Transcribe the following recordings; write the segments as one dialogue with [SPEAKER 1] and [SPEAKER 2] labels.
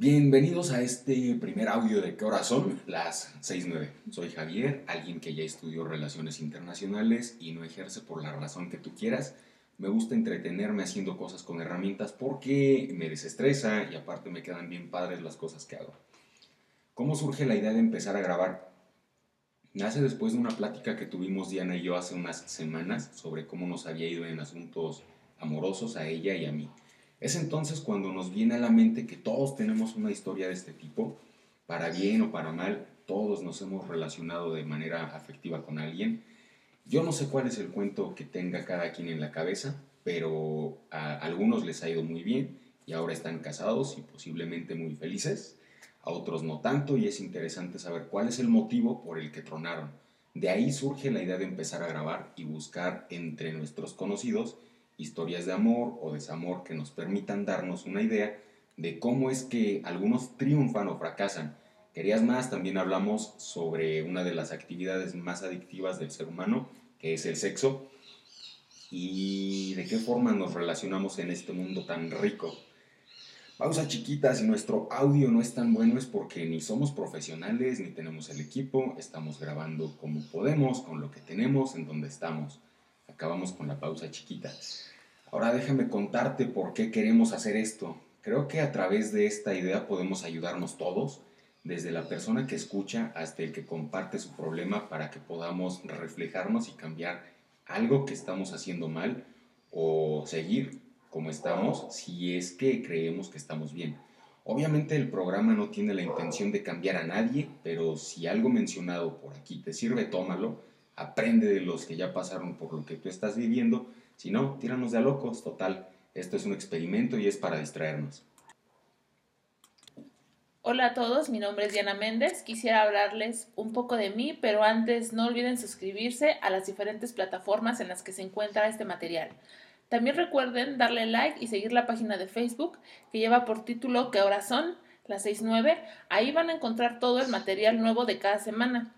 [SPEAKER 1] Bienvenidos a este primer audio de ¿Qué hora son? Las 6.9. Soy Javier, alguien que ya estudió relaciones internacionales y no ejerce por la razón que tú quieras. Me gusta entretenerme haciendo cosas con herramientas porque me desestresa y aparte me quedan bien padres las cosas que hago. ¿Cómo surge la idea de empezar a grabar? Nace después de una plática que tuvimos Diana y yo hace unas semanas sobre cómo nos había ido en asuntos amorosos a ella y a mí. Es entonces cuando nos viene a la mente que todos tenemos una historia de este tipo, para bien o para mal, todos nos hemos relacionado de manera afectiva con alguien. Yo no sé cuál es el cuento que tenga cada quien en la cabeza, pero a algunos les ha ido muy bien y ahora están casados y posiblemente muy felices, a otros no tanto y es interesante saber cuál es el motivo por el que tronaron. De ahí surge la idea de empezar a grabar y buscar entre nuestros conocidos historias de amor o desamor que nos permitan darnos una idea de cómo es que algunos triunfan o fracasan. Querías más, también hablamos sobre una de las actividades más adictivas del ser humano, que es el sexo, y de qué forma nos relacionamos en este mundo tan rico. Pausa chiquita, si nuestro audio no es tan bueno es porque ni somos profesionales ni tenemos el equipo, estamos grabando como podemos, con lo que tenemos, en donde estamos. Acabamos con la pausa chiquita. Ahora déjame contarte por qué queremos hacer esto. Creo que a través de esta idea podemos ayudarnos todos, desde la persona que escucha hasta el que comparte su problema para que podamos reflejarnos y cambiar algo que estamos haciendo mal o seguir como estamos si es que creemos que estamos bien. Obviamente el programa no tiene la intención de cambiar a nadie, pero si algo mencionado por aquí te sirve, tómalo, aprende de los que ya pasaron por lo que tú estás viviendo si no, tíranos de a locos, total. Esto es un experimento y es para distraernos.
[SPEAKER 2] Hola a todos, mi nombre es Diana Méndez. Quisiera hablarles un poco de mí, pero antes no olviden suscribirse a las diferentes plataformas en las que se encuentra este material. También recuerden darle like y seguir la página de Facebook que lleva por título ¿Qué horas son? Las 6.9. Ahí van a encontrar todo el material nuevo de cada semana.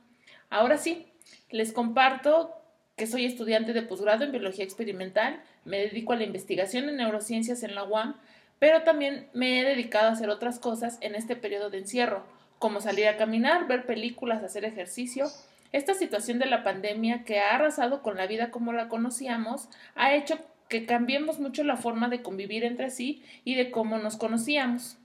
[SPEAKER 2] Ahora sí, les comparto que soy estudiante de posgrado en biología experimental, me dedico a la investigación en neurociencias en la UAM, pero también me he dedicado a hacer otras cosas en este periodo de encierro, como salir a caminar, ver películas, hacer ejercicio. Esta situación de la pandemia que ha arrasado con la vida como la conocíamos ha hecho que cambiemos mucho la forma de convivir entre sí y de cómo nos conocíamos.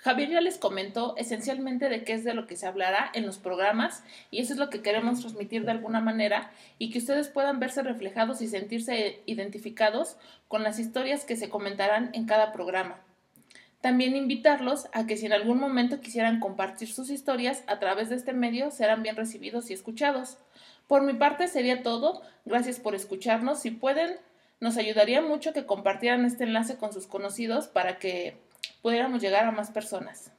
[SPEAKER 2] Javier ya les comentó esencialmente de qué es de lo que se hablará en los programas y eso es lo que queremos transmitir de alguna manera y que ustedes puedan verse reflejados y sentirse identificados con las historias que se comentarán en cada programa. También invitarlos a que si en algún momento quisieran compartir sus historias a través de este medio serán bien recibidos y escuchados. Por mi parte sería todo. Gracias por escucharnos. Si pueden, nos ayudaría mucho que compartieran este enlace con sus conocidos para que pudiéramos llegar a más personas.